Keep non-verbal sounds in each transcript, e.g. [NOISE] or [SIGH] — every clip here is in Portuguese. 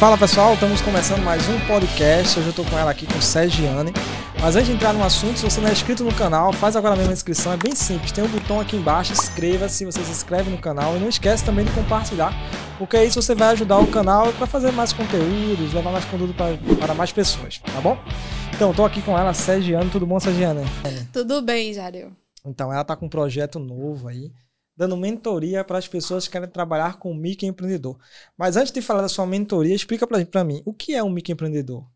Fala pessoal, estamos começando mais um podcast. Hoje eu estou com ela aqui, com Sergiane. Mas antes de entrar no assunto, se você não é inscrito no canal, faz agora mesmo a inscrição, é bem simples. Tem um botão aqui embaixo, inscreva-se, você se inscreve no canal e não esquece também de compartilhar, porque aí você vai ajudar o canal para fazer mais conteúdos, levar mais conteúdo pra, para mais pessoas, tá bom? Então, estou aqui com ela, Sergiane. Tudo bom, Sergiane? Tudo bem, Jário. Então, ela está com um projeto novo aí dando mentoria para as pessoas que querem trabalhar com microempreendedor. Mas antes de falar da sua mentoria, explica para mim, o que é um microempreendedor?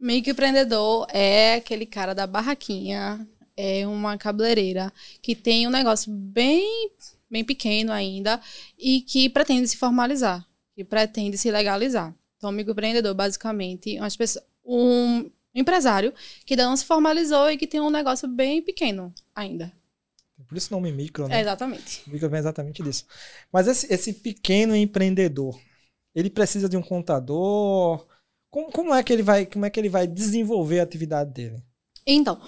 Microempreendedor é aquele cara da barraquinha, é uma cabeleireira que tem um negócio bem, bem pequeno ainda e que pretende se formalizar, que pretende se legalizar. Então, microempreendedor, basicamente, pessoas, um empresário que ainda não se formalizou e que tem um negócio bem pequeno ainda. Por isso o nome micro, né? É, exatamente. Micro vem exatamente disso. Mas esse, esse pequeno empreendedor, ele precisa de um contador? Como, como, é que ele vai, como é que ele vai desenvolver a atividade dele? Então,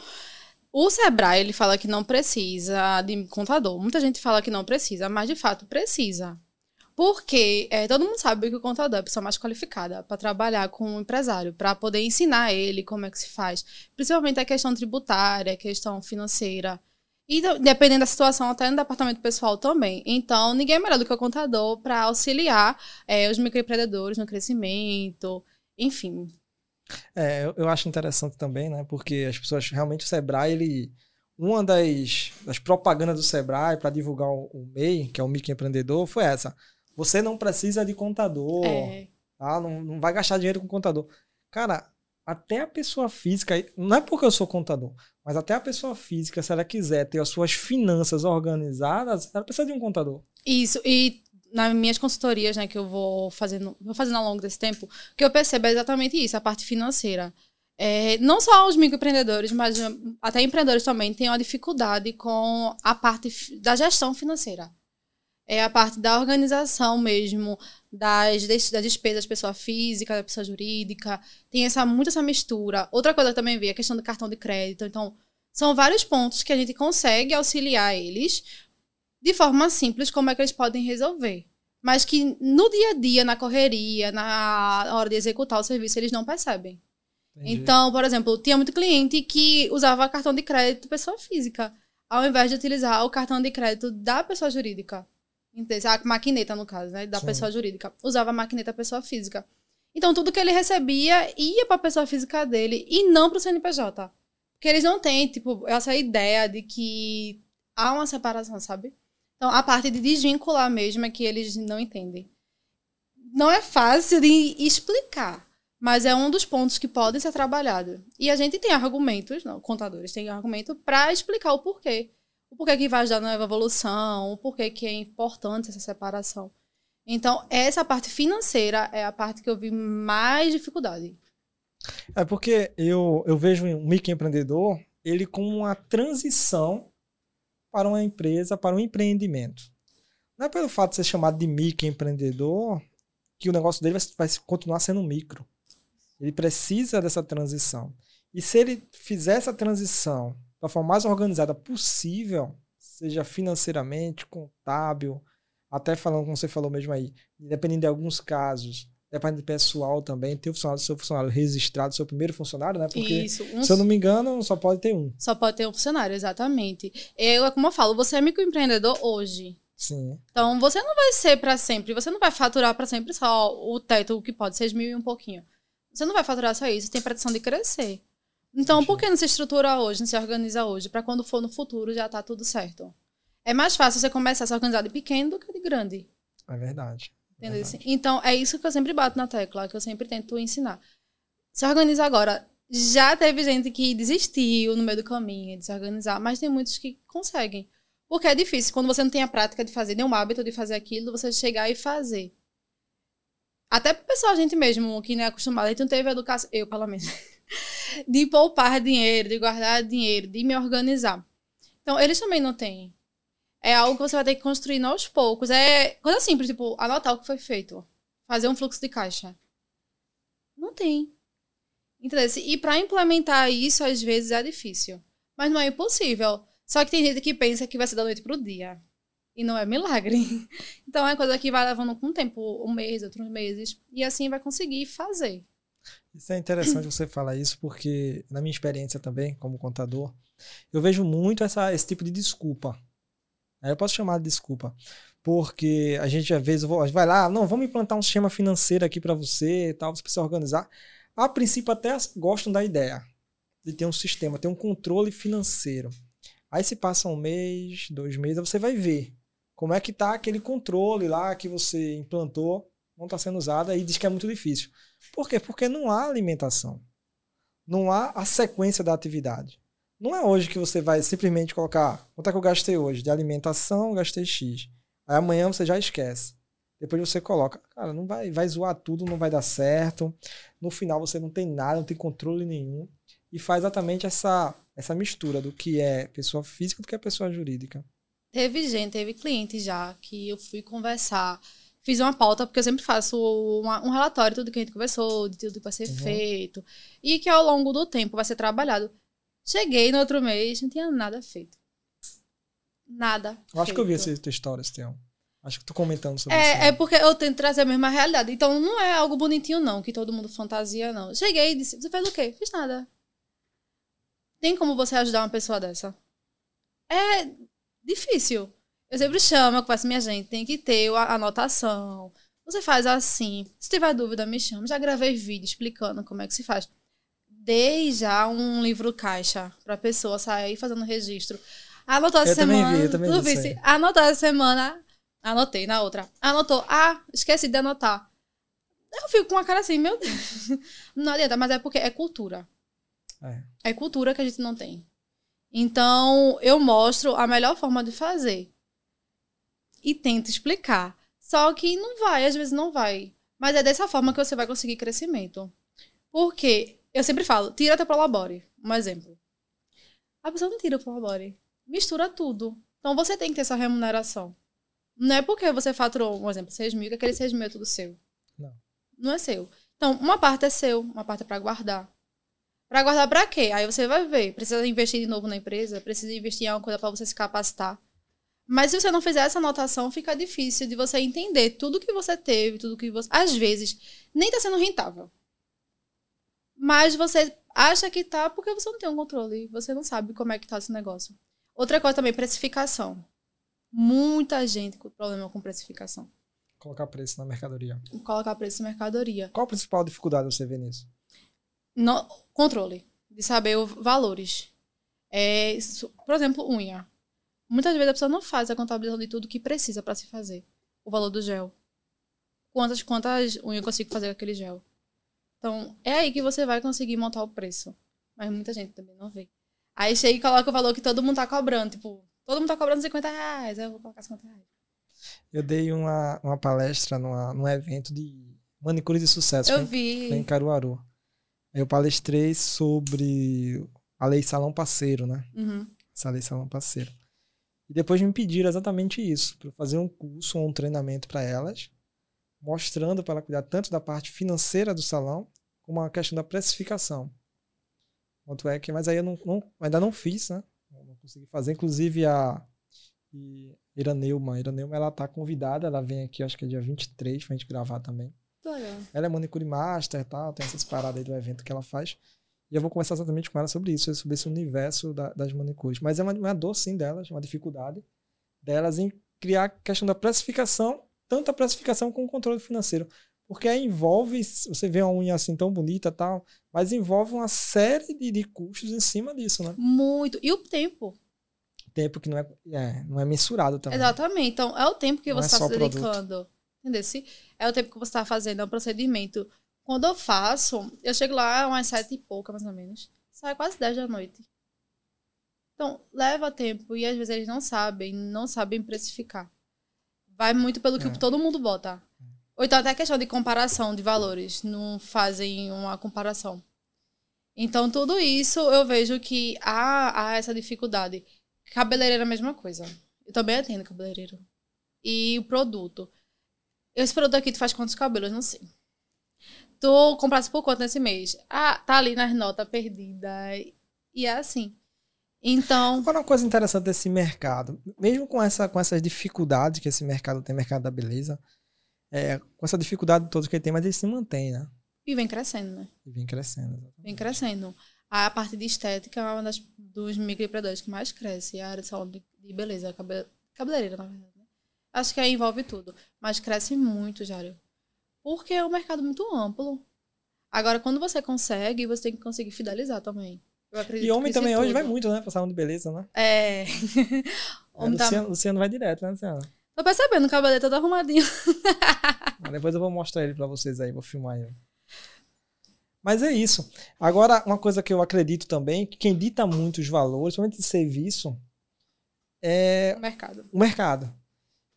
o Sebrae, ele fala que não precisa de contador. Muita gente fala que não precisa, mas de fato precisa. Porque é, todo mundo sabe que o contador é a pessoa mais qualificada para trabalhar com o empresário, para poder ensinar ele como é que se faz. Principalmente a questão tributária, a questão financeira. E dependendo da situação, até no departamento pessoal também. Então, ninguém é melhor do que o contador para auxiliar é, os microempreendedores no crescimento, enfim. É, eu, eu, acho interessante também, né? Porque as pessoas realmente o Sebrae, ele. Uma das, das propagandas do Sebrae para divulgar o, o, MEI, que é o microempreendedor, foi essa. Você não precisa de contador. É. Tá? Não, não vai gastar dinheiro com contador. Cara, até a pessoa física, não é porque eu sou contador, mas até a pessoa física, se ela quiser ter as suas finanças organizadas, ela precisa de um contador. Isso, e nas minhas consultorias, né, que eu vou fazendo, vou fazendo ao longo desse tempo, o que eu percebo é exatamente isso, a parte financeira. É, não só os microempreendedores, mas até empreendedores também têm uma dificuldade com a parte da gestão financeira é a parte da organização mesmo, das, das despesas pessoa física, da pessoa jurídica. Tem essa, muito essa mistura. Outra coisa que também vi é a questão do cartão de crédito. Então, são vários pontos que a gente consegue auxiliar eles de forma simples, como é que eles podem resolver. Mas que no dia a dia, na correria, na hora de executar o serviço, eles não percebem. Entendi. Então, por exemplo, tinha muito cliente que usava cartão de crédito pessoa física, ao invés de utilizar o cartão de crédito da pessoa jurídica. A maquineta, no caso, né? Da Sim. pessoa jurídica. Usava a maquineta pessoa física. Então, tudo que ele recebia ia para a pessoa física dele e não para o CNPJ. Porque eles não têm, tipo, essa ideia de que há uma separação, sabe? Então, a parte de desvincular mesmo é que eles não entendem. Não é fácil de explicar, mas é um dos pontos que podem ser trabalhados. E a gente tem argumentos, não, contadores têm argumento para explicar o porquê o porquê que vai ajudar na evolução, o porquê que é importante essa separação. Então, essa parte financeira é a parte que eu vi mais dificuldade. É porque eu, eu vejo um microempreendedor ele como uma transição para uma empresa, para um empreendimento. Não é pelo fato de ser chamado de microempreendedor que o negócio dele vai, vai continuar sendo micro. Ele precisa dessa transição. E se ele fizer essa transição da forma mais organizada possível, seja financeiramente, contábil, até falando como você falou mesmo aí, dependendo de alguns casos, dependendo de pessoal também, ter o funcionário, seu funcionário registrado, seu primeiro funcionário, né? Porque, Isso, um... se eu não me engano, só pode ter um. Só pode ter um funcionário, exatamente. Eu, é como eu falo, você é microempreendedor hoje. Sim. Então, você não vai ser para sempre, você não vai faturar para sempre só o teto, o que pode, 6 mil e um pouquinho. Você não vai faturar só isso, tem pretensão de crescer. Então, por que não se estrutura hoje, não se organiza hoje? Para quando for no futuro já tá tudo certo. É mais fácil você começar a se organizar de pequeno do que de grande. É verdade. É verdade. Então, é isso que eu sempre bato na tecla, que eu sempre tento ensinar. Se organiza agora. Já teve gente que desistiu no meio do caminho de se organizar, mas tem muitos que conseguem. Porque é difícil, quando você não tem a prática de fazer, nenhum hábito de fazer aquilo, você chegar e fazer. Até pro pessoal, a gente mesmo, que não é acostumado, a gente não teve educação, eu pelo menos, [LAUGHS] de poupar dinheiro, de guardar dinheiro, de me organizar. Então, eles também não têm. É algo que você vai ter que construir aos poucos. É coisa simples, tipo, anotar o que foi feito. Fazer um fluxo de caixa. Não tem. Entendeu? E para implementar isso, às vezes, é difícil. Mas não é impossível. Só que tem gente que pensa que vai ser da noite pro dia. E não é milagre. [LAUGHS] Então é coisa que vai levando com o tempo, um mês, outros meses. E assim vai conseguir fazer. Isso é interessante você falar isso, porque na minha experiência também, como contador, eu vejo muito essa, esse tipo de desculpa. Eu posso chamar de desculpa. Porque a gente às vezes vai lá, não, vamos implantar um sistema financeiro aqui para você, tal, você precisa organizar. A princípio até gostam da ideia de ter um sistema, ter um controle financeiro. Aí se passa um mês, dois meses, você vai ver como é que tá aquele controle lá que você implantou, não está sendo usado, aí diz que é muito difícil. Por quê? Porque não há alimentação. Não há a sequência da atividade. Não é hoje que você vai simplesmente colocar quanto é que eu gastei hoje? De alimentação, gastei X. Aí amanhã você já esquece. Depois você coloca, cara, não vai, vai zoar tudo, não vai dar certo. No final você não tem nada, não tem controle nenhum. E faz exatamente essa, essa mistura do que é pessoa física do que é pessoa jurídica. Teve gente, teve cliente já que eu fui conversar. Fiz uma pauta, porque eu sempre faço uma, um relatório de tudo que a gente conversou, de tudo que vai ser uhum. feito. E que ao longo do tempo vai ser trabalhado. Cheguei no outro mês, não tinha nada feito. Nada. Eu acho feito. que eu vi essa tua história, Estevam. Acho que tu comentando sobre é, isso. É porque eu tento trazer a mesma realidade. Então não é algo bonitinho, não, que todo mundo fantasia, não. Cheguei e disse: Você fez o quê? Fiz nada. Tem como você ajudar uma pessoa dessa? É difícil. Eu sempre chamo, eu converso, minha gente, tem que ter a anotação. Você faz assim. Se tiver dúvida, me chama. Já gravei vídeo explicando como é que se faz dei já um livro caixa pra pessoa sair fazendo registro. Anotou essa semana. Vi, eu também vice, anotou essa semana. Anotei na outra. Anotou. Ah, esqueci de anotar. Eu fico com uma cara assim, meu Deus. [LAUGHS] Não adianta, mas é porque é cultura. É. é cultura que a gente não tem. Então, eu mostro a melhor forma de fazer. E tento explicar. Só que não vai, às vezes não vai. Mas é dessa forma que você vai conseguir crescimento. Porque eu sempre falo, tira teu prolabore. Um exemplo. A pessoa não tira o prolabore. Mistura tudo. Então você tem que ter essa remuneração. Não é porque você faturou, um exemplo, 6 mil, que aquele 6 mil é tudo seu. Não. Não é seu. Então, uma parte é seu, uma parte é para guardar. Para guardar para quê? Aí você vai ver. Precisa investir de novo na empresa, precisa investir em alguma coisa para você se capacitar. Mas se você não fizer essa anotação, fica difícil de você entender tudo que você teve, tudo que você. Às vezes, nem está sendo rentável. Mas você acha que tá porque você não tem um controle. Você não sabe como é que tá esse negócio. Outra coisa também, precificação. Muita gente com problema com precificação. Colocar preço na mercadoria. Colocar preço na mercadoria. Qual a principal dificuldade você vê nisso? No, controle. De saber os valores. É, por exemplo, unha. Muitas vezes a pessoa não faz a contabilização de tudo que precisa para se fazer. O valor do gel. Quantas, quantas unhas eu consigo fazer com aquele gel? Então, é aí que você vai conseguir montar o preço. Mas muita gente também não vê. Aí chega e coloca o valor que todo mundo tá cobrando. Tipo, todo mundo tá cobrando 50 reais, eu vou colocar 50 reais. Eu dei uma, uma palestra numa, num evento de manicure de sucesso. Eu vi. Em Caruaru. Eu palestrei sobre a lei salão parceiro, né? Uhum. Essa lei salão parceiro. E depois me pediram exatamente isso, para fazer um curso ou um treinamento para elas, mostrando para ela cuidar tanto da parte financeira do salão, como a questão da precificação. Quanto é que, mas aí eu não, não, ainda não fiz, né? Não consegui fazer. Inclusive a Iraneuma, Iraneuma ela tá convidada, ela vem aqui, acho que é dia 23 pra gente gravar também. Ela é manicure master e tal, tem essas paradas aí do evento que ela faz. E eu vou conversar exatamente com ela sobre isso, sobre esse universo da, das manicures. Mas é uma, uma dor, sim, delas, uma dificuldade delas em criar a questão da precificação tanto a precificação como o controle financeiro. Porque envolve, você vê uma unha assim tão bonita tal, mas envolve uma série de, de custos em cima disso, né? Muito. E o tempo. Tempo que não é, é não é mensurado também. Exatamente. Então, é o tempo que não você está é se dedicando. Entendeu? É o tempo que você está fazendo, é um procedimento. Quando eu faço, eu chego lá umas sete e pouca, mais ou menos. Sai quase dez da noite. Então, leva tempo e às vezes eles não sabem, não sabem precificar. Vai muito pelo que é. todo mundo bota. Ou então até questão de comparação de valores. Não fazem uma comparação. Então, tudo isso eu vejo que há, há essa dificuldade. Cabeleireiro é a mesma coisa. Eu também atendo cabeleireiro. E o produto. Esse produto aqui tu faz quantos cabelos? Não sei. Tu comprasse por quanto nesse mês? Ah, tá ali nas notas perdidas. E é assim. Então, Agora, uma coisa interessante desse mercado, mesmo com, essa, com essas dificuldades que esse mercado tem, mercado da beleza, é, com essa dificuldade toda que ele tem, mas ele se mantém, né? e vem crescendo, né? E vem crescendo. exatamente. Vem crescendo. A parte de estética é uma das, dos microempreendedores que mais cresce. A área de de beleza, cabe, cabeleireira, na verdade. Né? Acho que aí envolve tudo. Mas cresce muito, Jário. Porque é um mercado muito amplo. Agora, quando você consegue, você tem que conseguir fidelizar também. Eu acredito E homem também em hoje tudo. vai muito, né? Pra salão de beleza, né? É. [LAUGHS] É, Homem tá- Luciano, Luciano vai direto, né, Luciano? Tô percebendo, o cabelo é todo arrumadinho. [LAUGHS] Depois eu vou mostrar ele pra vocês aí, vou filmar ele. Mas é isso. Agora, uma coisa que eu acredito também, que quem dita muito os valores, principalmente de serviço, é No mercado. o mercado.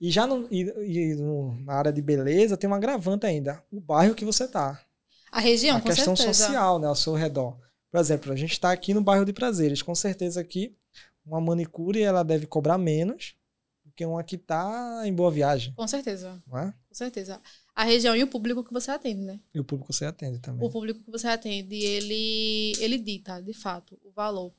E já no, e, e no- na área de beleza tem um agravante ainda. O bairro que você tá. A região, a com questão certeza. social, né, ao seu redor. Por exemplo, a gente está aqui no bairro de Prazeres. Com certeza aqui, uma manicure ela deve cobrar menos do que uma que está em Boa Viagem, Com certeza. não é? Com certeza. A região e o público que você atende, né? E o público você atende também. o público que você atende, ele, ele dita, de fato, o valor.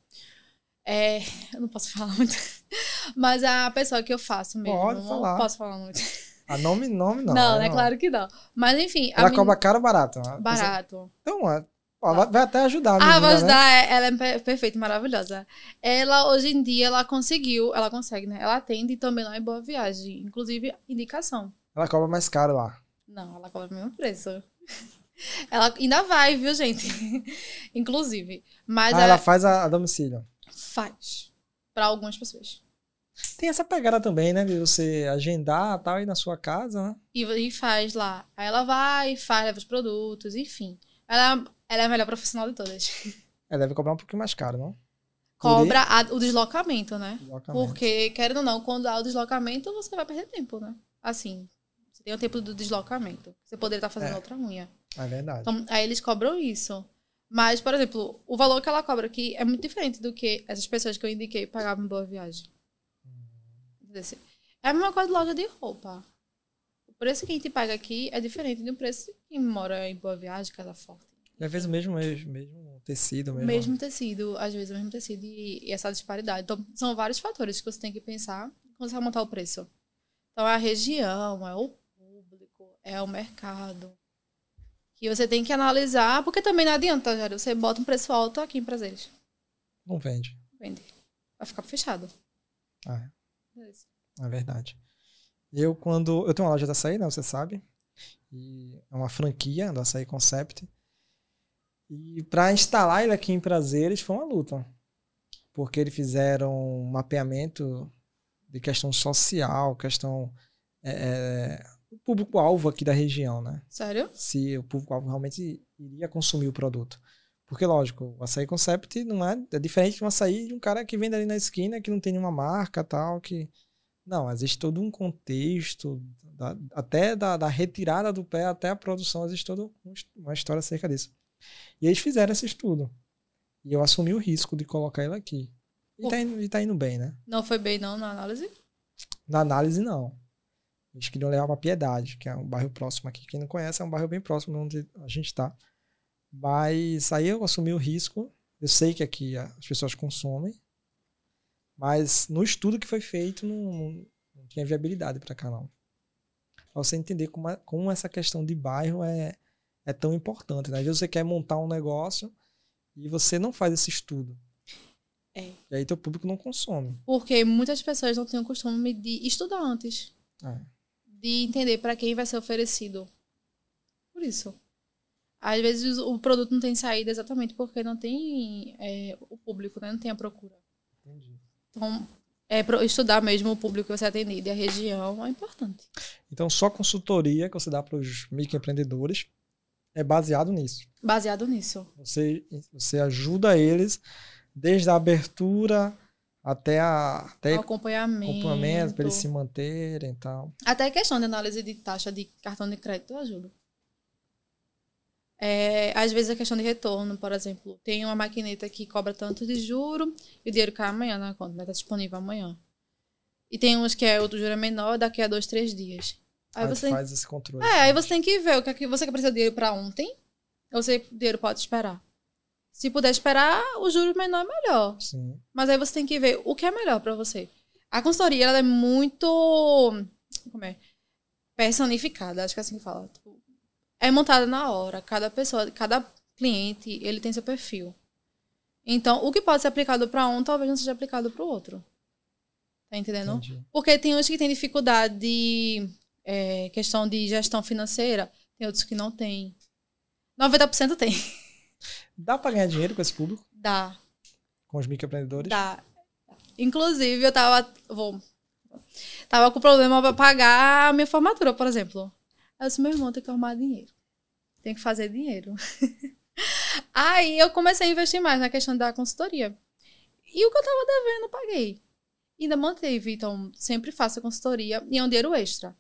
É, eu não posso [LAUGHS] falar muito, [LAUGHS] mas a pessoa que eu faço mesmo, Pode não falar. posso falar muito. A nome, nome não. Não, né, é claro que não. Mas enfim, Ela men- cobra caro ou barato? né? barato. Então, é, ó, vai, vai até ajudar a Ah, menina, vai né? ajudar, é- ela é per- perfeita, maravilhosa. Ela, hoje em dia, ela conseguiu, ela consegue, né? Ela atende também lá em Boa Viagem, inclusive indicação. Ela cobra mais caro lá. Não, ela cobra o mesmo preço. [LAUGHS] Ela ainda vai, viu, gente? [LAUGHS] inclusive. Mas Ah, ela ela faz a, a domicílio. faz para algumas pessoas. Tem essa pegada também, né? De você agendar tal, e na sua casa, né? E, e faz lá. Aí ela vai, faz, leva os produtos, enfim. Ela, ela é a melhor profissional de todas. [LAUGHS] Ela deve cobrar um pouquinho mais caro, não? Cobra a- o deslocamento, né? Localmente. Porque, querendo ou não, quando há o deslocamento, você vai perder tempo, né? Assim, você tem o tempo do deslocamento. Você poderia estar fazendo É. outra unha. É verdade. Então, aí eles cobram isso. Mas, por exemplo, o valor que ela cobra aqui é muito diferente do que essas pessoas que eu indiquei pagavam em Boa Viagem. Entendeu? É a mesma coisa de loja de roupa. O preço que a gente paga aqui é diferente do preço de quem mora em Boa Viagem, Casa Forte. E às vezes o mesmo, mesmo, mesmo tecido, mesmo. Mesmo tecido, às vezes o mesmo tecido e, e essa disparidade. Então, são vários fatores que você tem que pensar quando você vai montar o preço. Então, é a região, é o público, é o mercado. Que você tem que analisar, porque também não adianta, Jário, você bota um preço alto aqui em prazeres. Não vende. Vende. Vai ficar fechado. Ah, Beleza. é verdade. Eu, quando. Eu tenho uma loja da açaí, né? Você sabe. E é uma franquia do Açaí Concept. E para instalar ele aqui em Prazeres foi uma luta. Porque eles fizeram um mapeamento de questão social, questão. É, é, o público-alvo aqui da região, né? Sério? se o público-alvo realmente iria consumir o produto. Porque, lógico, o açaí concept não é, é diferente de um açaí de um cara que vende ali na esquina, que não tem nenhuma marca tal, que... Não, existe todo um contexto, da- até da, da retirada do pé até a produção, existe toda um uma história acerca disso. E eles fizeram esse estudo. E eu assumi o risco de colocar ele aqui. E tá indo, e tá indo bem, né? Não foi bem, não, na análise? Na análise, não. Eles queriam levar para Piedade, que é um bairro próximo aqui. Quem não conhece, é um bairro bem próximo de onde a gente está. Mas aí eu assumi o risco. Eu sei que aqui as pessoas consomem, mas no estudo que foi feito não, não- não tinha viabilidade para cá, não. Pra você entender como, como essa questão de bairro é, é tão importante. Né? Às vezes você quer montar um negócio e você não faz esse estudo. É. E aí teu público não consome. Porque muitas pessoas não têm o costume de estudar antes. É. de entender para quem vai ser oferecido. Por isso. Às vezes o produto não tem saída exatamente porque não tem é, o público, né? não tem a procura. Entendi. Então, é estudar mesmo o público que você atende e a região é importante. Então, só consultoria que você dá para os microempreendedores é baseado nisso. Baseado nisso. Você, você ajuda eles desde a abertura até a até O acompanhamento. acompanhamento para eles se manterem e tal. Até a questão de análise de taxa de cartão de crédito eu ajudo. É, às vezes a questão de retorno, por exemplo, tem uma maquineta que cobra tanto de juro e o dinheiro cai amanhã na conta, vai estar disponível amanhã. E tem uns que é outro juro é menor, daqui a dois, três dias. Aí Aí você tem, faz esse controle. é, aí você tem que ver o que é que você quer precisar de dinheiro para ontem, ou você o dinheiro pode esperar. Se puder esperar, o juro menor é melhor. Sim. Mas aí você tem que ver o que é melhor para você. A consultoria ela é muito como é? personificada, acho que é assim que fala. Tipo, é montada na hora. Cada pessoa, cada cliente, ele tem seu perfil. Então, o que pode ser aplicado para um, talvez não seja aplicado para o outro. Tá entendendo? Entendi. Porque tem uns que têm dificuldade de é, questão de gestão financeira, tem outros que não têm. 90% tem. Dá pra ganhar dinheiro com esse público? Dá. Com os microempreendedores? Dá. Inclusive, eu tava. Vou. Tava com problema pra pagar a minha formatura, por exemplo. Eu disse, meu irmão, tem que arrumar dinheiro. Tem que fazer dinheiro. [LAUGHS] Aí eu comecei a investir mais na questão da consultoria. E o que eu tava devendo, eu paguei. Ainda manteve. Então, sempre faço a consultoria e é um dinheiro extra.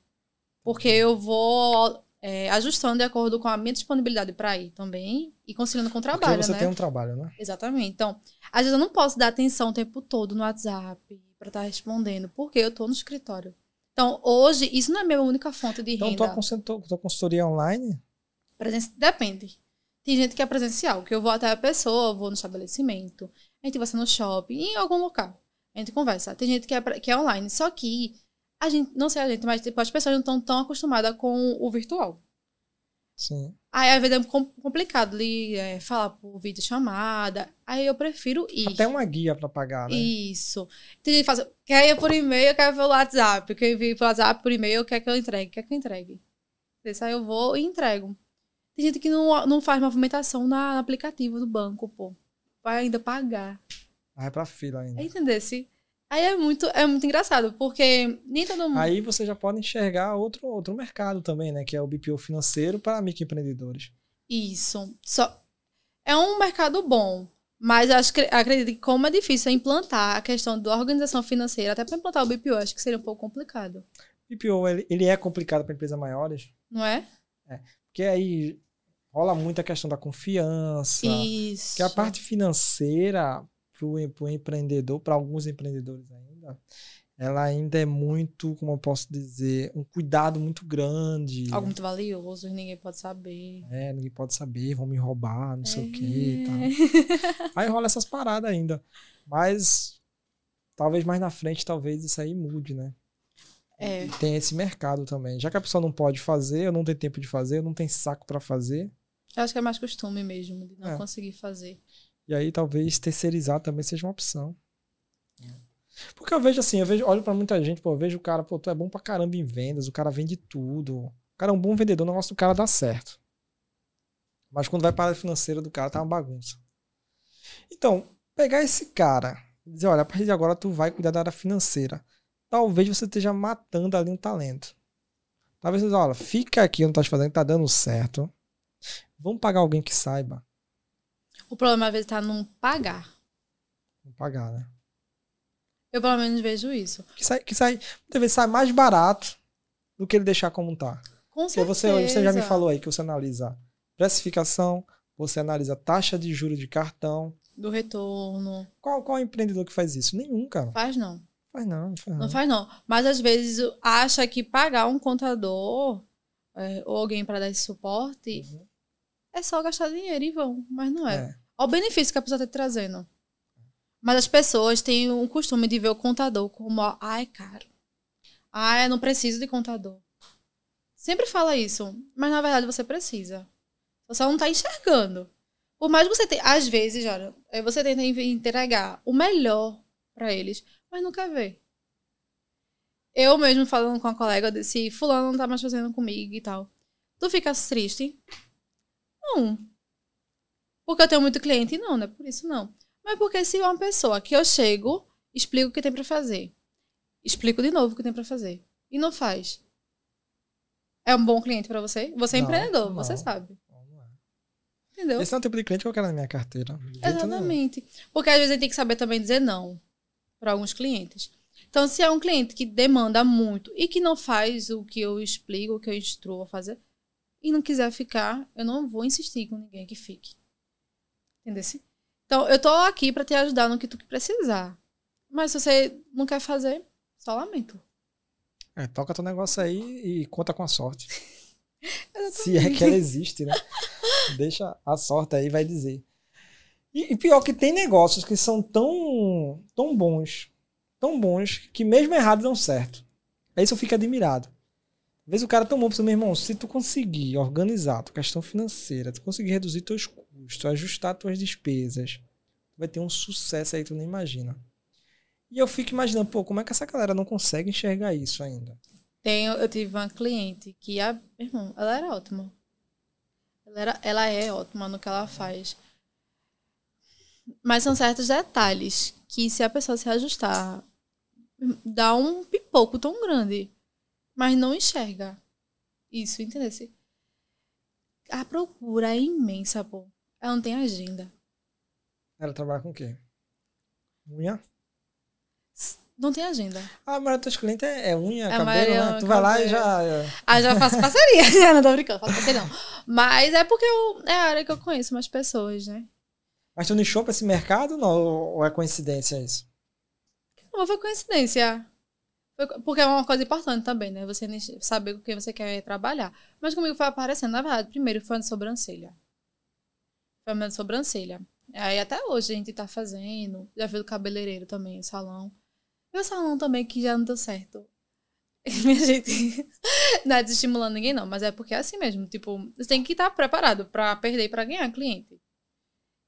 Porque eu vou é, ajustando de acordo com a minha disponibilidade para ir também e conciliando com o trabalho, Porque você né? tem um trabalho, né? Exatamente. Então, às vezes eu não posso dar atenção o tempo todo no WhatsApp para estar respondendo, porque eu tô no escritório. Então, hoje, isso não é minha única fonte de Então, renda. consultor- tua consultoria online, Presen- Depende. Tem gente que é presencial, que eu vou até a pessoa, vou no estabelecimento, a gente vai ser no shopping, em algum local. A gente conversa. Tem gente que é, que é online. Só que a gente, não sei a gente, mas tipo, as pessoas não estão tão acostumadas com o virtual. sim. Aí às vezes é com- complicado ali, é, falar por vídeo chamada. Aí eu prefiro ir. Até uma guia pra pagar, né? Isso. Tem gente que fala, quer ir por e-mail, quer pelo WhatsApp. Quer vir pelo WhatsApp, por e-mail, quer que eu entregue, quer que eu entregue. Desse aí eu vou e entrego. Tem gente que não, não faz movimentação na, no aplicativo do banco, pô. Vai ainda pagar. Vai pra fila ainda. Aí, entendesse? Aí é muito, é muito engraçado, porque nem todo mundo. Aí você já pode enxergar outro, outro mercado também, né? Que é o BPO financeiro para microempreendedores. Isso. Só é um mercado bom, mas acho que acredito que como é difícil implantar a questão da organização financeira, até para implantar o BPO, acho que seria um pouco complicado, BPO, ele, ele é complicado para empresas maiores, não é? porque aí rola muito a questão da confiança. Isso. Que a parte financeira para o empreendedor, para alguns empreendedores ainda, ela ainda é muito, como eu posso dizer, um cuidado muito grande. algo muito valioso, ninguém pode saber. É, ninguém pode saber, vão me roubar, não sei o que e É. tal. [LAUGHS] Aí rola essas paradas ainda. Mas talvez mais na frente, talvez isso aí mude, né? É. Tem esse mercado também. Já que a pessoa não pode fazer, eu não tenho tempo de fazer, eu não tenho saco para fazer. Eu acho que é mais costume mesmo, de não É. conseguir fazer. E aí talvez terceirizar também seja uma opção. Porque eu vejo assim, eu vejo, olho pra muita gente, pô, eu vejo o cara, pô, tu é bom pra caramba em vendas, o cara vende tudo. O cara é um bom vendedor, o negócio do cara dá certo. Mas quando vai para a financeira do cara, tá uma bagunça. Então, pegar esse cara dizer, olha, a partir de agora tu vai cuidar da área financeira. Talvez você esteja matando ali um talento. Talvez você diga, olha, fica aqui, não tá fazendo, tá dando certo. Vamos pagar alguém que saiba. O problema às vezes tá não pagar. Vamos pagar, né? Eu pelo menos vejo isso. que sai, que sai, muitas vezes sai mais barato do que ele deixar como tá. Com certeza. você, você já me falou aí que você analisa precificação, você analisa taxa de juros de cartão. Do retorno. Qual, qual empreendedor que faz isso? Nenhum, cara. Faz não. Faz não, não faz não. Não faz não. Mas às vezes acha que pagar um contador é, ou alguém para dar esse suporte Uhum. é só gastar dinheiro e vão. Mas não é. É. Olha o benefício que a pessoa está trazendo. Mas as pessoas têm um costume de ver o contador como, ah, é caro. Ah, eu não preciso de contador. Sempre fala isso, mas na verdade você precisa. Você não tá enxergando. Por mais que você tenha, às vezes, olha, eh, você tenta entregar o melhor para eles, mas quer ver. Eu mesmo falando com a colega, eu disse, fulano não tá mais fazendo comigo e tal. Tu ficas triste? Não. Porque eu tenho muito cliente? Não, não é por isso não. Mas porque se é uma pessoa que eu chego, explico o que tem pra fazer. Explico de novo o que tem pra fazer. E não faz. É um bom cliente pra você? Você é Não, empreendedor, você não. sabe. Não é. Entendeu? Esse é o tipo de cliente que eu quero na minha carteira. Exatamente. Porque às vezes a gente tem que saber também dizer não para alguns clientes. Então, se é um cliente que demanda muito e que não faz o que eu explico, o que eu instruo a fazer, e não quiser ficar, eu não vou insistir com ninguém que fique. Entendeu? Então, eu tô aqui para te ajudar no que tu precisar. Mas se você não quer fazer, só lamento. É, toca teu negócio aí e conta com a sorte. [LAUGHS] Se é que ela existe, né? Deixa a sorte aí, vai dizer. E, e pior que tem negócios que são tão, tão bons, tão bons, que mesmo errados dão certo. Aí isso eu fico admirado. Às o cara bom pra você, meu irmão, se tu conseguir organizar a tua questão financeira, tu conseguir reduzir teus custos, ajustar tuas despesas, vai ter um sucesso aí que tu nem imagina. E eu fico imaginando, pô, como é que essa galera não consegue enxergar isso ainda? Tenho, eu tive uma cliente que, a, irmão, ela era ótima. Ela, era, ela é ótima no que ela faz. Mas são certos detalhes que, se a pessoa se ajustar, dá um pipoco tão grande. Mas não enxerga. Isso, entendeu? A procura é imensa, pô. Ela não tem agenda. Ela trabalha com o quê? Unha? Não tem agenda. Ah, mas teus clientes é, é unha, A cabelo, maioria né? é Tu vai lá e cabelo. já. é. Ah, já faço parceria. [LAUGHS] não tô brincando, faço parceria não. Mas é porque eu, é a área que eu conheço mais pessoas, né? Mas tu nichou pra esse mercado não? Ou ou é coincidência isso? Não foi coincidência. Porque é uma coisa importante também, né? Você saber com quem você quer trabalhar. Mas comigo foi aparecendo, na verdade, primeiro foi de sobrancelha. Foi de sobrancelha. Aí até hoje a gente tá fazendo. Já viu do cabeleireiro também, o salão. E o salão também que já não deu certo. [LAUGHS] Minha gente, [LAUGHS] não é desestimulando ninguém, não, mas é porque é assim mesmo. Tipo, você tem que estar preparado pra perder e pra ganhar cliente.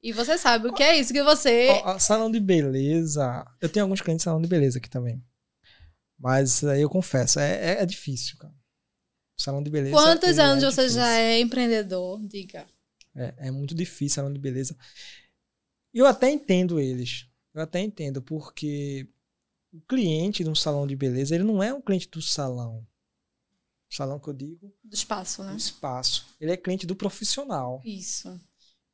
E você sabe o que é isso que você. Salão de beleza. Eu tenho alguns clientes de salão de beleza aqui também. Mas aí eu confesso, é, é, é difícil, cara. Salão de beleza. Quantos ele anos é você já é empreendedor? Diga. É, é muito difícil salão de beleza. E eu até entendo eles. Eu até entendo, porque o cliente de um salão de beleza, ele não é um cliente do salão. O salão que eu digo, Do espaço, né? do espaço. Ele é cliente do profissional. Isso.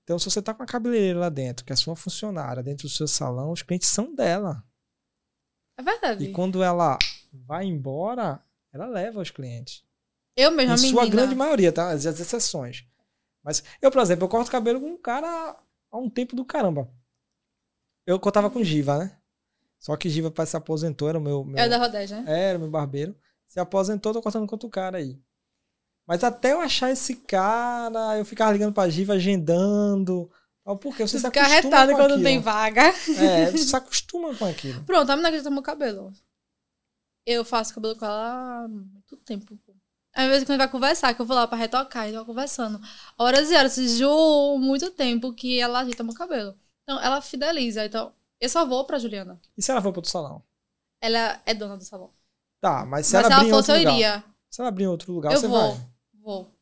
Então, se você tá com a cabeleireira lá dentro, que é sua funcionária, dentro do seu salão, os clientes são dela. É verdade. E quando ela vai embora, ela leva os clientes. Eu mesma, em menina. sua grande maioria, tá? As, as exceções. Mas eu, por exemplo, eu corto cabelo com um cara há um tempo do caramba. Eu cortava com Giva, né? Só que Giva se aposentou, era o meu. meu É da Rodés, né? era o meu barbeiro. Se aposentou, tô cortando com outro cara aí. Mas até eu achar esse cara, eu ficava ligando pra Giva, agendando. Por quê? Você se acostuma com quando aquilo. tem vaga. É, você se acostuma com aquilo. [LAUGHS] Pronto, a menina que já tomou cabelo. Eu faço cabelo com ela há muito tempo. Às vezes quando vai conversar, que eu vou lá pra retocar, e vai conversando. Horas e horas, Ju, muito tempo que ela ajeita meu cabelo. Então, ela fideliza. Então, eu só vou pra Juliana. E se ela for pro outro salão? Ela é dona do salão. Tá, mas se Mas ela se abrir ela fosse, outro eu lugar. iria. Se ela abrir em outro lugar, Eu você vou. vai. Vou.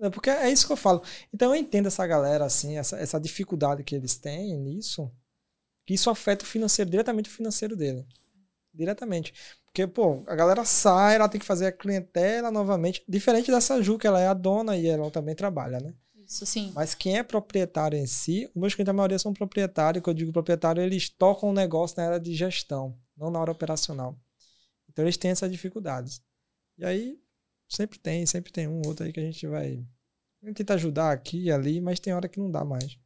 É porque é isso que eu falo. Então eu entendo essa galera, assim, essa, essa dificuldade que eles têm nisso, que isso afeta o financeiro, diretamente o financeiro dele. Diretamente. Porque, pô, a galera sai, ela tem que fazer a clientela novamente. Diferente dessa Ju, que ela é a dona e ela também trabalha, né? Isso, sim. Mas quem é proprietário em si, os meus clientes, a maioria são proprietários. Quando eu digo proprietário, eles tocam o negócio na área de gestão, não na hora operacional. Então eles têm essas dificuldades. E aí, sempre tem, sempre tem um outro aí que a gente vai. A gente tenta ajudar aqui e ali, mas tem hora que não dá mais.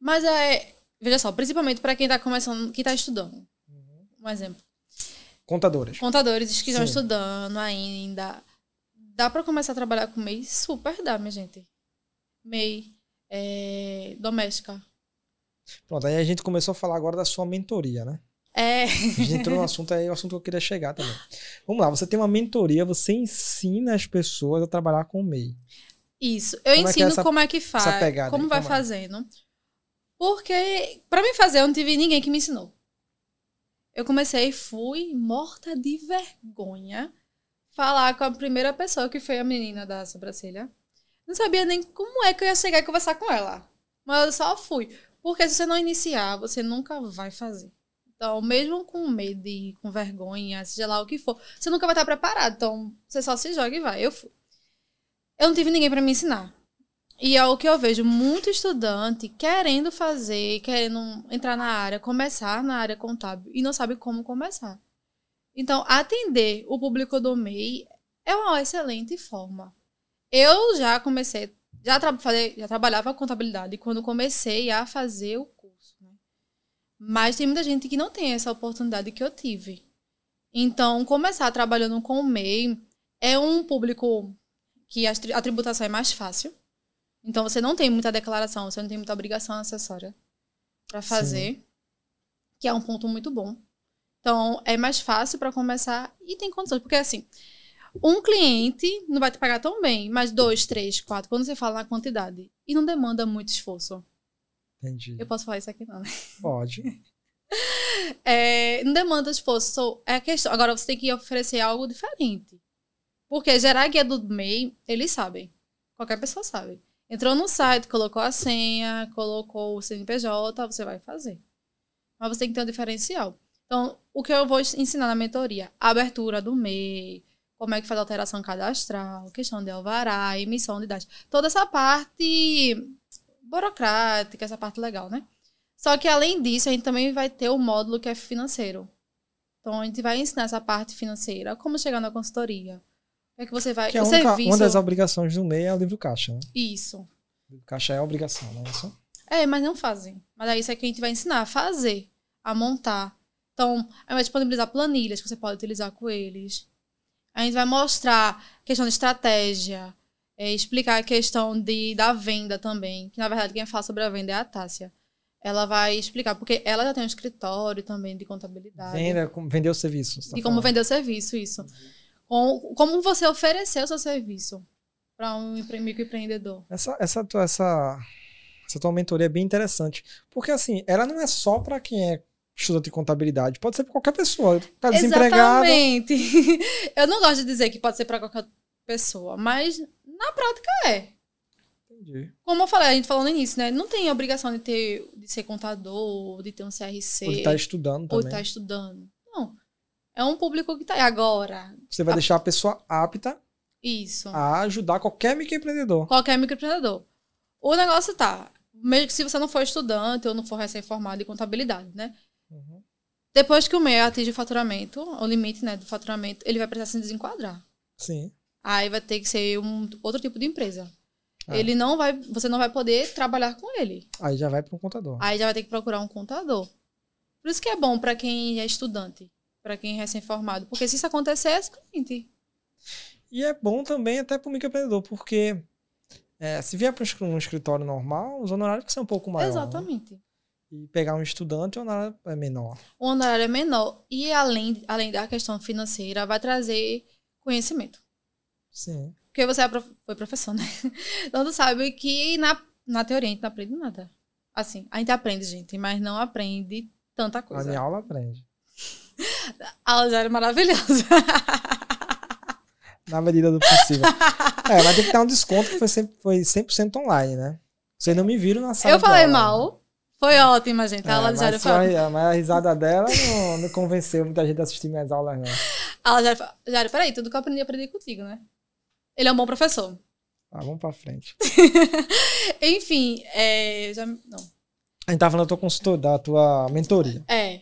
Mas é. Veja só, principalmente pra quem tá começando, quem tá estudando. Um exemplo. Contadoras. Contadores que estão estudando ainda. Dá pra começar a trabalhar com MEI? Super dá, minha gente. MEI, é, doméstica. Pronto, aí a gente começou a falar agora da sua mentoria, né? É, A gente entrou no assunto aí, o assunto que eu queria chegar também. Vamos lá, você tem uma mentoria, você ensina as pessoas a trabalhar com o MEI. isso. Eu Como é é ensino essa- como é que faz, como aí? vai Como é? fazendo. Porque, pra mim fazer, eu não tive ninguém que me ensinou. Eu comecei fui morta de vergonha falar com a primeira pessoa, que foi a menina da sobrancelha. Não sabia nem como é que eu ia chegar e conversar com ela. Mas eu só fui. Porque se você não iniciar, você nunca vai fazer. Então, mesmo com medo e com vergonha, seja lá o que for, você nunca vai estar preparado. Então, você só se joga e vai. Eu fui. Eu não tive ninguém para me ensinar. E é o que eu vejo muito estudante querendo fazer, querendo entrar na área, começar na área contábil e não sabe como começar. Então, atender o público do MEI é uma excelente forma. Eu já comecei, já, tra falei, já trabalhava contabilidade quando comecei a fazer o curso. Né? Mas tem muita gente que não tem essa oportunidade que eu tive. Então, começar trabalhando com o MEI é um público que a tributação é mais fácil. Então, você não tem muita declaração, você não tem muita obrigação acessória. para fazer, que é um ponto muito bom. Então, é mais fácil para começar e tem condições. Porque, assim, um cliente não vai te pagar tão bem, mas dois, três, quatro, quando você fala na quantidade, e não demanda muito esforço. Entendi. Eu posso falar isso aqui, não, né? Pode. [LAUGHS] É, não demanda esforço. É a questão. Agora, você tem que oferecer algo diferente. Porque gerar guia do MEI, eles sabem. Qualquer pessoa sabe. Entrou no site, colocou a senha, colocou o CNPJ, você vai fazer. Mas você tem que ter um diferencial. Então, o que eu vou ensinar na mentoria? Abertura do MEI, como é que faz a alteração cadastral, questão de alvará, emissão de dados. Toda essa parte burocrática, essa parte legal, né? Só que além disso, a gente também vai ter o módulo que é financeiro. Então a gente vai ensinar essa parte financeira, como chegar na consultoria. É que você vai. Que é o uma, serviço. uma das obrigações do MEI é o livro caixa, né? Isso. Livro caixa é a obrigação, não é isso? É, mas não fazem. Mas aí isso é que a gente vai ensinar a fazer, a montar. Então, a gente vai disponibilizar planilhas que você pode utilizar com eles. A gente vai mostrar questão de estratégia, é, explicar a questão de, da venda também. Que na verdade quem fala sobre a venda é a Tássia. Ela vai explicar, porque ela já tem um escritório também de contabilidade. Venda, como- vender o serviço. tá E como vender o serviço, isso. Com- Como você oferecer o seu serviço para um empre- microempreendedor. Essa, essa, tua, essa, essa tua mentoria é bem interessante. Porque, assim, ela não é só para quem é estudante de contabilidade. Pode ser para qualquer pessoa. Tá desempregado. Exatamente. [LAUGHS] Eu não gosto de dizer que pode ser para qualquer pessoa, mas na prática é. Entendi. Como eu falei, a gente falou no início, né? Não tem obrigação de ter de ser contador, de ter um CRC, Ou de estar estudando ou também. de estar estudando. É um público que tá aí agora. Você vai deixar a pessoa apta Isso. a ajudar qualquer microempreendedor. Qualquer microempreendedor. O negócio tá, mesmo que se você não for estudante ou não for recém-formado em contabilidade, né? Uhum. Depois que o MEI atinge o faturamento, o limite né, do faturamento, ele vai precisar se desenquadrar. Sim. Aí vai ter que ser um outro tipo de empresa. Ah. Ele não vai, você não vai poder trabalhar com ele. Aí já vai para um contador. Aí já vai ter que procurar um contador. Por isso que é bom para quem é estudante, para quem é recém-formado, porque se isso acontecer, é seguinte. E é bom também até para o microempreendedor, porque é, se vier para um escritório normal, os honorários vão ser um pouco maiores. Exatamente. E pegar um estudante, o honorário é menor. O honorário é menor e além, além da questão financeira, vai trazer conhecimento. Sim. Porque você é prof- foi professor, né? [LAUGHS] Então tu sabe que na, na teoria a gente não aprende nada. Assim, a gente aprende, gente, mas não aprende tanta coisa. minha aula aprende. A aula já era maravilhosa. Na medida do possível. é, mas tem que dar um desconto que foi 100%, foi 100 online, né? Vocês não me viram na sala Eu de falei mal. Foi ótima, gente. A É, aula de Jário mas, foi só- mas a risada dela não, não convenceu muita gente a assistir minhas aulas, não. A aula de Jário foi... Jário, peraí, tudo que eu aprendi, aprendi contigo, né? Ele é um bom professor. Ah, vamos pra frente. [LAUGHS] Enfim, é... Já... Não. A gente tava falando da tua consultoria, da tua mentoria. É.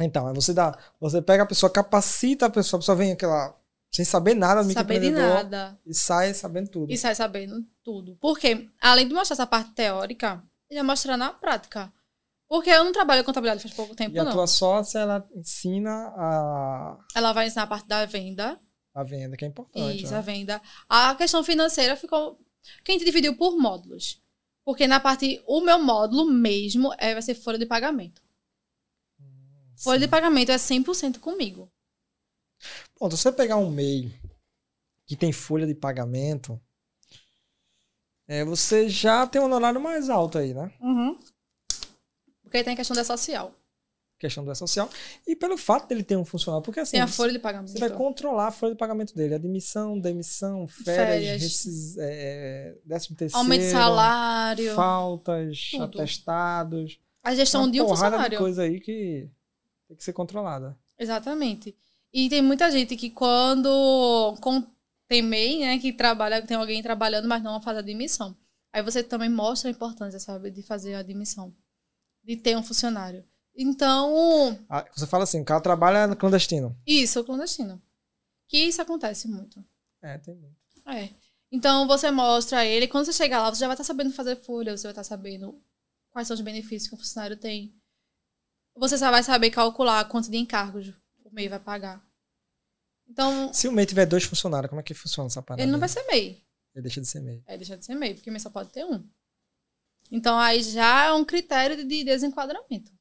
Então, aí você dá, você pega a pessoa, capacita a pessoa, a pessoa vem aquela sem saber nada Saber de nada. e sai sabendo tudo. E sai sabendo tudo. Porque, além de mostrar essa parte teórica, ele vai mostrar na prática. Porque eu não trabalho com contabilidade faz pouco tempo, E a não. tua sócia, ela ensina a, Ela vai ensinar a parte da venda. a venda, que é importante. Isso, né? a venda. A questão financeira ficou. Que a gente dividiu por módulos. Porque na parte. O meu módulo mesmo é, vai ser folha de pagamento. Folha Sim. de pagamento é 100% comigo. Bom, se você pegar um MEI que tem folha de pagamento, é, você já tem um honorário mais alto aí, né? Porque aí tem a questão da social. Questão do social. E pelo fato dele ter um funcionário, porque assim, Tem a folha de pagamento. você vai controlar a folha de pagamento dele, admissão, demissão, férias, Férias. rescis- é, décimo terceiro, Aumento de salário. faltas, Tudo. atestados. A gestão de um funcionário. de coisa aí que tem que ser controlada. Exatamente. E tem muita gente que quando com, tem MEI, né, que trabalha, tem alguém trabalhando, mas não faz a admissão. Aí você também mostra a importância, sabe, de fazer a admissão. De ter um funcionário. Então, Ah, Você fala assim, o cara trabalha no clandestino. isso, o clandestino. Que isso acontece muito. É, tem muito. É. Então você mostra ele, quando você chegar lá, você já vai estar sabendo fazer folha, você vai estar sabendo quais são os benefícios que o funcionário tem. Você só vai saber calcular quanto de encargos o MEI vai pagar. Então, Se o MEI tiver dois funcionários, como é que funciona essa parada? ele não vai ser MEI. Ele deixa de ser MEI. É deixar de ser MEI, porque MEI só pode ter um. Então aí já é um critério de desenquadramento.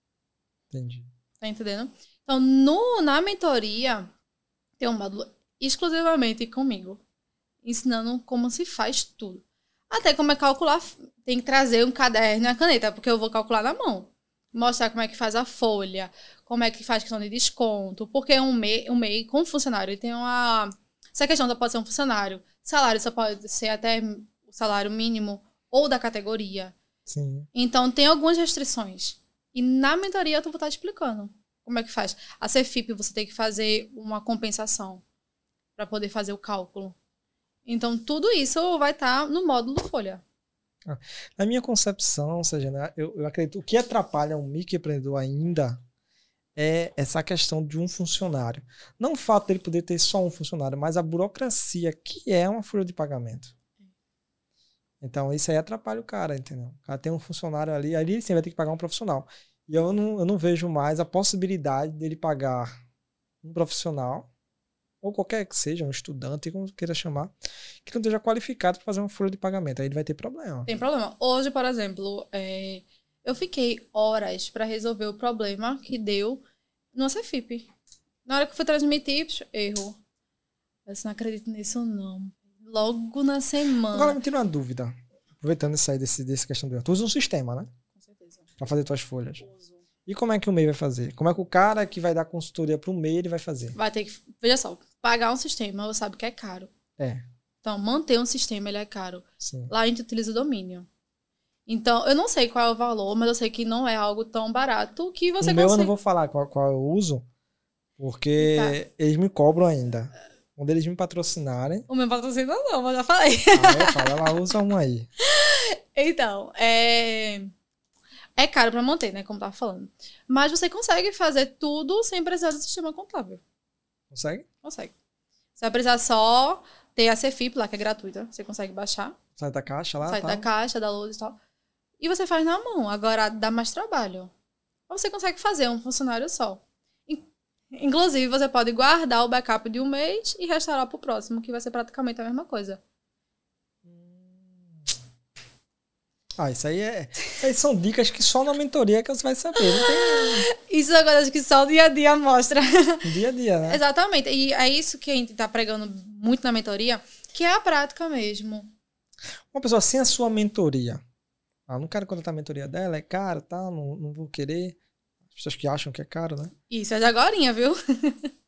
Entendi. Tá entendendo? Então, no, na mentoria, tem um módulo exclusivamente comigo, ensinando como se faz tudo. Até como é calcular, tem que trazer um caderno e a caneta, porque eu vou calcular na mão. Mostrar como é que faz a folha, como é que faz questão de desconto, porque um MEI, um MEI com funcionário, tem uma... Essa questão só pode ser um funcionário, salário só pode ser até o salário mínimo ou da categoria. Sim. Então, tem algumas restrições. E na mentoria, tu vou estar explicando como é que faz. A CFIP, você tem que fazer uma compensação para poder fazer o cálculo. Então, tudo isso vai estar no módulo Folha. Na minha concepção, seja, né, eu, eu acredito o que atrapalha um microempreendedor ainda é essa questão de um funcionário. Não o fato dele poder ter só um funcionário, mas a burocracia que é uma folha de pagamento. Então, isso aí atrapalha o cara, entendeu? O cara tem um funcionário ali, ali sim vai ter que pagar um profissional. E eu não, eu não vejo mais a possibilidade dele pagar um profissional, ou qualquer que seja, um estudante, como queira chamar, que não esteja qualificado para fazer uma folha de pagamento. Aí ele vai ter problema. Tem problema. Hoje, por exemplo, é, eu fiquei horas para resolver o problema que deu no CFIP. Na hora que eu fui transmitir, erro. Eu não acredito nisso, não. Logo na semana. Agora me tira uma dúvida. Aproveitando isso aí desse, desse questão do Tu usa um sistema, né? Com certeza. Pra fazer tuas folhas. Uso. E como é que o MEI vai fazer? Como é que o cara que vai dar consultoria pro MEI ele vai fazer? Vai ter que. Veja só, pagar um sistema, você sabe que é caro. É, Então, manter um sistema, ele é caro. sim. Lá a gente utiliza o domínio. Então, eu não sei qual é o valor, mas eu sei que não é algo tão barato que você o meu eu não vou falar qual, qual eu uso, porque Tá. eles me cobram ainda. Quando eles me patrocinarem, O meu patrocínio não, mas já falei. aí eu falo, ela usa um aí. [LAUGHS] Então, é. É caro pra manter, né? Como tava falando. Mas você consegue fazer tudo sem precisar do sistema contábil. Consegue? Consegue. Você vai precisar só ter a CFIP lá, que é gratuita. Você consegue baixar. Sai da caixa lá, sai tá? da caixa, da luz e tal. E você faz na mão. Agora dá mais trabalho. Mas você consegue fazer um funcionário só. In- Inclusive, você pode guardar o backup de um mês e restaurar pro próximo, que vai ser praticamente a mesma coisa. Ah, isso aí é. Isso aí são dicas que só na mentoria que você vai saber. Tem Isso é coisa que só o dia a dia mostra. dia a dia, né? Exatamente. E é isso que a gente tá pregando muito na mentoria, que é a prática mesmo. Uma pessoa sem a sua mentoria. Ah, não quero contratar a mentoria dela, é caro, tá? Não, não vou querer. As pessoas que acham que é caro, né? Isso é de agorinha, viu?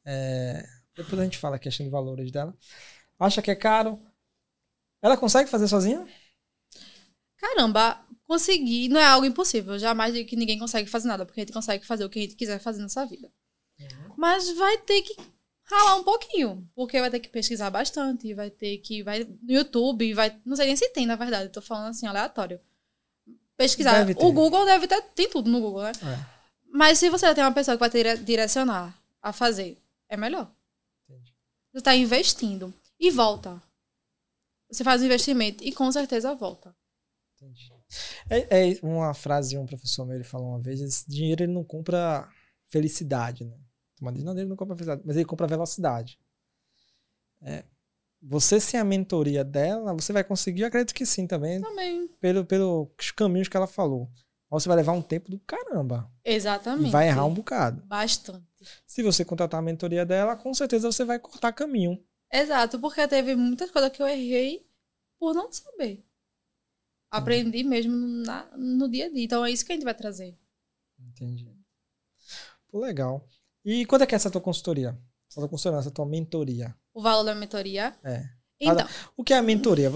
É, depois a gente fala a questão de valores dela. Acha que é caro. Ela consegue fazer sozinha? Caramba, conseguir não é algo impossível. Jamais digo que ninguém consegue fazer nada, porque a gente consegue fazer o que a gente quiser fazer nessa vida. Mas vai ter que ralar um pouquinho, porque vai ter que pesquisar bastante, vai ter que vai no YouTube, vai, não sei nem se tem, na verdade, eu tô falando assim aleatório. Pesquisar. O Google deve ter, tem tudo no Google, né? É. Mas se você tem uma pessoa que vai te direcionar a fazer, é melhor. Entendi. Você está investindo e volta. Você faz o investimento e com certeza volta. Entendi. É, é uma frase de um professor meu, ele falou uma vez, esse dinheiro ele não compra felicidade, né? Mas não, ele não compra felicidade, mas ele compra velocidade. É, você sem a mentoria dela, você vai conseguir, eu acredito que sim também, Também. pelo, pelos caminhos que ela falou. Mas você vai levar um tempo do caramba. Exatamente. E vai errar um bocado. Bastante. Se você contratar a mentoria dela, com certeza você vai cortar caminho. Exato, porque teve muitas coisas que eu errei por não saber. Aprendi mesmo na- no dia a dia. Então é isso que a gente vai trazer. Entendi. Pô, legal. E quando é que é essa tua consultoria? Essa tua consultoria, essa tua mentoria? O valor da mentoria. É. Então, O que é a mentoria?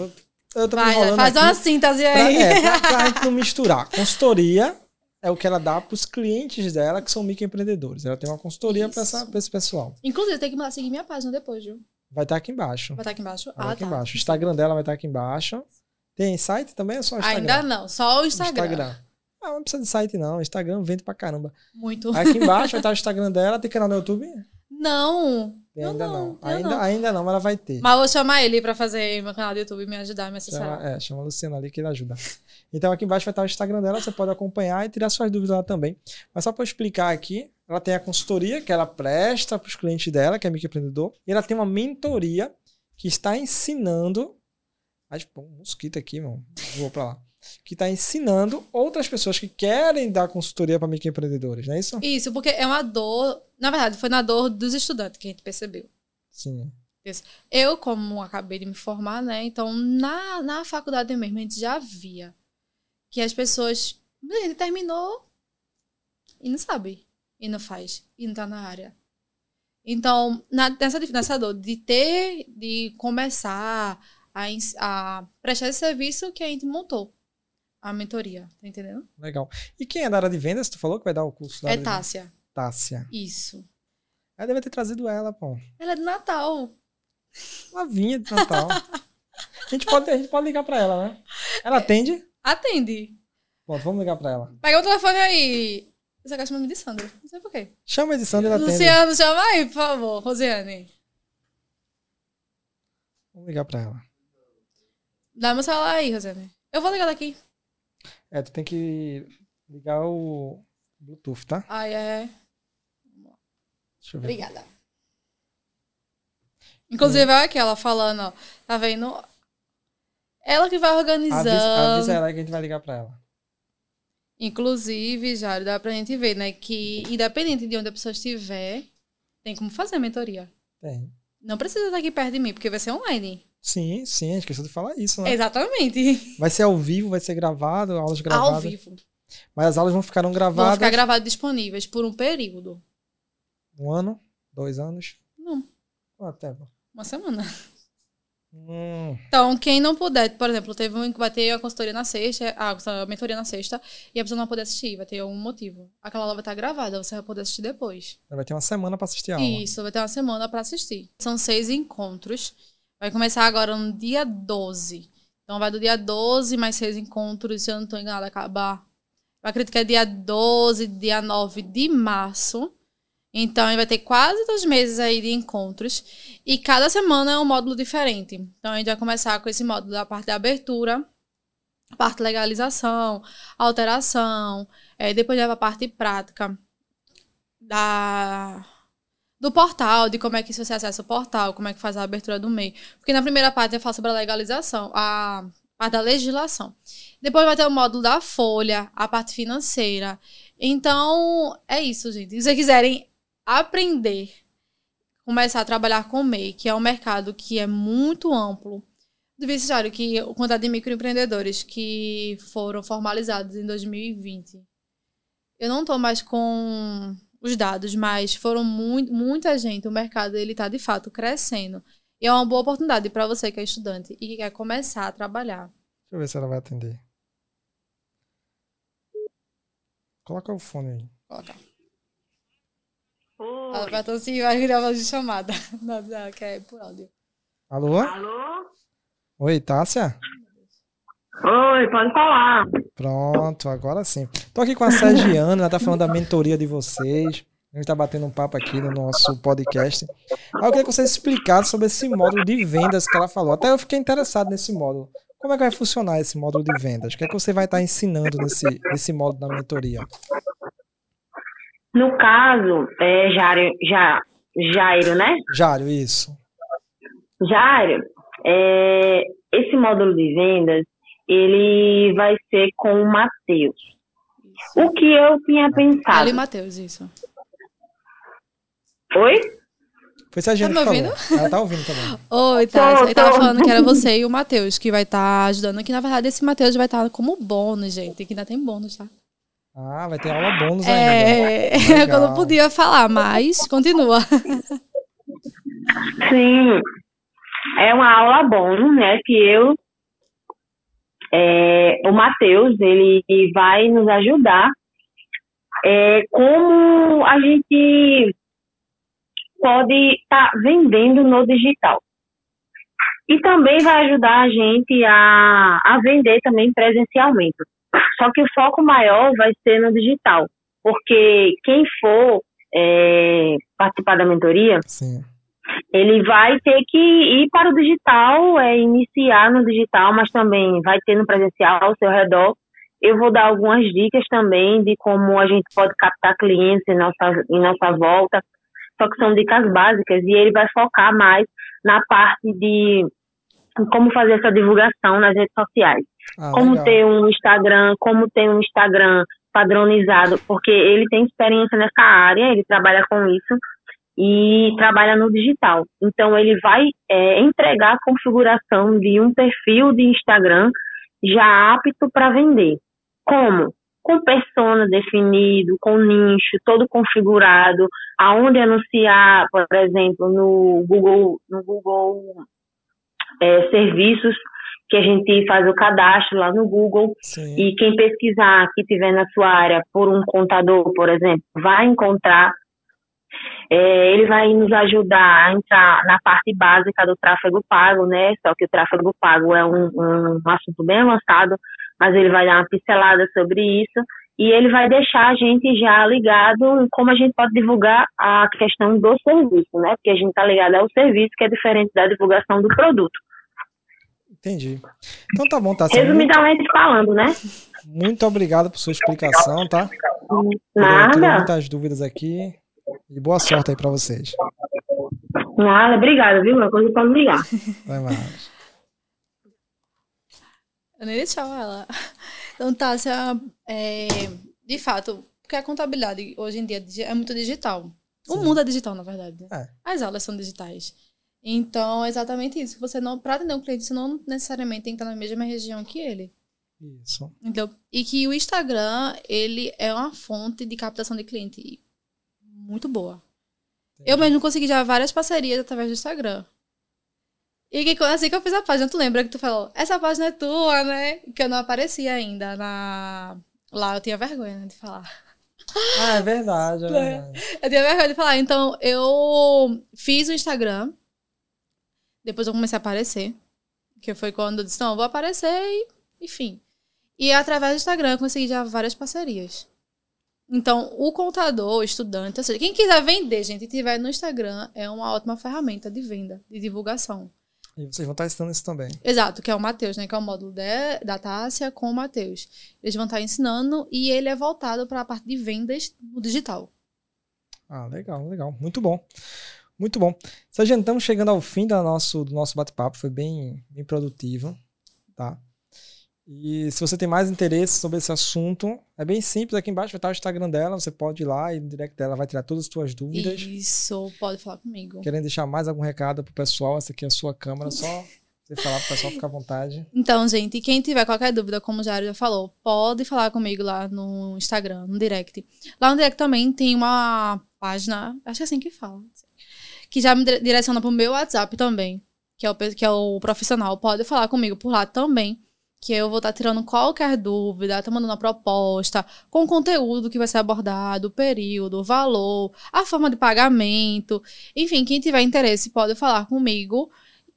Eu tô vai, faz aqui uma síntese pra, aí. é, pra, pra gente não misturar. Consultoria é o que ela dá pros clientes dela, que são microempreendedores. Ela tem uma consultoria pra, pra esse pessoal. Inclusive, tem que seguir minha página depois, viu? Vai estar aqui embaixo. Vai estar aqui embaixo. Vai ah, aqui tá. embaixo. O Instagram dela vai estar aqui embaixo. Tem site também ou só Instagram? Ainda não, só o Instagram. Ah, não precisa de site não. Instagram vende pra caramba. Muito. Aqui [LAUGHS] embaixo vai estar o Instagram dela. Tem canal no YouTube? Não. Tem ainda não, não. Ainda, não. ainda não, mas ela vai ter. Mas vou chamar ele pra fazer meu canal do YouTube e me ajudar, me assessorar. Chama, é, chama a Luciana ali que ele ajuda. Então aqui embaixo vai estar o Instagram dela, você pode acompanhar e tirar suas dúvidas lá também. Mas só para explicar aqui, ela tem a consultoria que ela presta para os clientes dela, que é microempreendedor, e ela tem uma mentoria que está ensinando. Ai, pô, um mosquito aqui, mano. Vou para lá. que está ensinando outras pessoas que querem dar consultoria para microempreendedores, não é isso? Isso, porque é uma dor. Na verdade, foi na dor dos estudantes que a gente percebeu. Sim. Eu, como acabei de me formar, né? Então, na, na faculdade mesmo, a gente já via que as pessoas. Ele terminou e não sabe. E não faz. E não tá na área. Então, na, nessa, nessa dor de ter, de começar a, a prestar esse serviço que a gente montou. A mentoria, tá entendendo? Legal. E quem é da área de vendas? Tu falou que vai dar o curso É de- Tássia. Tássia. Isso. Ela deve ter trazido ela, pô. Ela é do Natal. Uma vinha de Natal. a, gente pode, a gente pode ligar pra ela, né? Ela atende? Atende. Pronto, vamos ligar pra ela. Pega o telefone aí. Você quer chamar me de Sandra? Não sei por quê. Chama a edição e ela atende. Luciano, chama aí, por favor. Rosiane. Vamos ligar pra ela. Dá meu celular aí, Rosiane. Eu vou ligar daqui. É, tu tem que ligar o Bluetooth, tá? Ai, é. Deixa eu ver. Obrigada. Inclusive, olha aqui, ela falando, ó. Tá vendo? Ela que vai organizando. Avisa, avisa ela que a gente vai ligar pra ela. Inclusive, já dá pra gente ver, né? Que independente de onde a pessoa estiver, tem como fazer a mentoria. Tem. Não precisa estar aqui perto de mim, porque vai ser online. Sim, sim, esqueceu de falar isso, né? Exatamente. [LAUGHS] Vai ser ao vivo, vai ser gravado, aulas Ao gravadas. vivo. Mas as aulas vão ficar Vão gravadas ficar gravados disponíveis por um período. um ano, dois anos, Não, ou até. uma semana. Hum, Então, quem não puder, por exemplo, teve um que vai ter a consultoria na sexta, a mentoria na sexta, e a pessoa não poder assistir, vai ter algum motivo. Aquela aula vai estar gravada, você vai poder assistir depois. vai ter uma semana pra assistir a aula. Isso, vai ter uma semana para assistir. São seis encontros. Vai começar agora no dia 12. Então, vai do dia 12 mais seis encontros, se eu não estou enganada, acabar. Eu acredito que é dia 12, dia 9 de março. Então, vai ter quase dois meses aí de encontros. E cada semana é um módulo diferente. Então, a gente vai começar com esse módulo da parte da abertura, parte legalização, alteração, eh, depois leva a parte prática da do portal, de como é que você acessa o portal, como é que faz a abertura do MEI. Porque na primeira parte eu falo sobre a legalização, a parte da legislação. Depois vai ter o módulo da folha, a parte financeira. Então, é isso, gente. Se vocês quiserem aprender, começar a trabalhar com o MEI, que é um mercado que é muito amplo, do vestiário que o quantidade de microempreendedores que foram formalizados em 2020. Eu não estou mais com os dados, mas foram muito, muita gente. O mercado ele está de fato crescendo. E é uma boa oportunidade para você que é estudante e que quer começar a trabalhar. Deixa eu ver se ela vai atender. Coloca o fone aí. Colocar. Oi. Ela vai se vai gravar de chamada. [LAUGHS] Não, não, que é por áudio. Alô? Alô? Oi, Tássia? Oi, pode falar. Pronto, agora sim. Tô aqui com a Sergiana, ela tá falando da mentoria de vocês. A gente tá batendo um papo aqui no nosso podcast. Eu queria que vocês explicassem sobre esse módulo de vendas que ela falou. Até eu fiquei interessado nesse módulo. Como é que vai funcionar esse módulo de vendas? O que é que você vai estar ensinando nesse, nesse módulo da mentoria? No caso, é Jairo, Ja- Jairo, né? Jário, isso. Jairo, é, esse módulo de vendas, ele vai ser com o Matheus. O que eu tinha pensado. Ali, Matheus, isso. Oi? Foi Sergiana Tá me falou. Ela tá ouvindo também. [LAUGHS] Oi, tá. Tô, Ele tava falando que era você e o Matheus que vai estar ajudando. Que na verdade esse Matheus vai estar como bônus, gente. Que ainda tem bônus, tá? Ah, vai ter aula bônus ainda. [LAUGHS] É, Legal. eu não podia falar, mas continua. Sim. É uma aula bônus, né? Que eu. É, o Matheus, ele vai nos ajudar é, como a gente pode estar vendendo no digital. E também vai ajudar a gente a, a vender também presencialmente. Só que o foco maior vai ser no digital. Porque quem for é, participar da mentoria, Sim. Ele vai ter que ir para o digital, é, iniciar no digital, mas também vai ter no presencial ao seu redor. Eu vou dar algumas dicas também de como a gente pode captar clientes em nossa, em nossa volta, só que são dicas básicas e ele vai focar mais na parte de como fazer essa divulgação nas redes sociais. ah, como legal. ter um Instagram, como ter um Instagram padronizado, porque ele tem experiência nessa área, ele trabalha com isso e trabalha no digital. Então, ele vai é, entregar a configuração de um perfil de Instagram já apto para vender. Como? Com persona definido, com nicho todo configurado, aonde anunciar, por exemplo, no Google, no Google é, Serviços, que a gente faz o cadastro lá no Google Sim. e quem pesquisar que tiver na sua área por um contador, por exemplo, vai encontrar. É, ele vai nos ajudar a entrar na parte básica do tráfego pago, né? Só que o tráfego pago é um, um assunto bem avançado, mas ele vai dar uma pincelada sobre isso e ele vai deixar a gente já ligado em como a gente pode divulgar a questão do serviço, né? Porque a gente está ligado ao serviço, que é diferente da divulgação do produto. Entendi. Então tá bom, tá. Resumidamente muito... falando, né? Muito obrigado por sua explicação, tá? Nada. muitas dúvidas aqui. E boa sorte aí pra vocês. Nada, obrigada, viu? Uma coisa pode ligar. Vai mais. Eu nem deixava ela. Então, Tássia, é, de fato, porque a contabilidade hoje em dia é muito digital. Sim. O mundo é digital, na verdade. É. As aulas são digitais. Então, é exatamente isso. Você não, para atender um cliente, você não necessariamente tem que estar na mesma região que ele. Isso. Então, e que o Instagram, ele é uma fonte de captação de cliente muito boa. Entendi. Eu mesmo consegui já várias parcerias através do Instagram. E que, assim que eu fiz a página, tu lembra que tu falou, essa página é tua, né? Que eu não aparecia ainda na... Lá eu tinha vergonha né, de falar. Ah, é verdade, é [LAUGHS] verdade. Eu tinha vergonha de falar. Então, eu fiz o Instagram depois eu comecei a aparecer. Que foi quando eu disse, não, eu vou aparecer e, enfim. E através do Instagram eu consegui já várias parcerias. Então, o contador, o estudante, ou seja, quem quiser vender, gente, e tiver no Instagram, é uma ótima ferramenta de venda, de divulgação. E vocês vão estar ensinando isso também. Exato, que é o Matheus, né? Que é o módulo de, da Tássia com o Matheus. Eles vão estar ensinando e ele é voltado para a parte de vendas no digital. Ah, legal, legal. Muito bom. Muito bom. Sargento, estamos chegando ao fim do nosso, do nosso bate-papo. Foi bem, bem produtivo, tá? E se você tem mais interesse sobre esse assunto, é bem simples. Aqui embaixo vai estar o Instagram dela. Você pode ir lá e no direct dela vai tirar todas as suas dúvidas. Isso, pode falar comigo. Querendo deixar mais algum recado pro pessoal? Essa aqui é a sua câmera, só você falar pro pessoal ficar à vontade. [LAUGHS] Então, gente, quem tiver qualquer dúvida, como o Jário já falou, pode falar comigo lá no Instagram, no direct. Lá no direct também tem uma página, acho que é assim que fala que já me direciona pro meu WhatsApp também, que é o, que é o profissional. Pode falar comigo por lá também, que eu vou estar tá tirando qualquer dúvida, tá mandando uma proposta com o conteúdo que vai ser abordado, o período, o valor, a forma de pagamento. Enfim, quem tiver interesse pode falar comigo.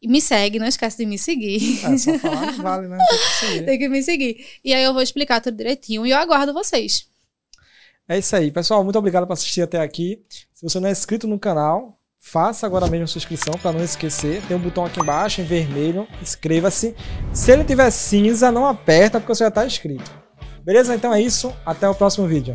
Me segue, não esquece de me seguir. É, só falar não [LAUGHS] vale, né? Tem que, Tem que me seguir. E aí eu vou explicar tudo direitinho e eu aguardo vocês. É isso aí, pessoal. Muito obrigado por assistir até aqui. Se você não é inscrito no canal, Faça agora mesmo a sua inscrição para não esquecer. Tem um botão aqui embaixo em vermelho. Inscreva-se. Se ele tiver cinza, não aperta porque você já está inscrito. Beleza? Então é isso. Até o próximo vídeo.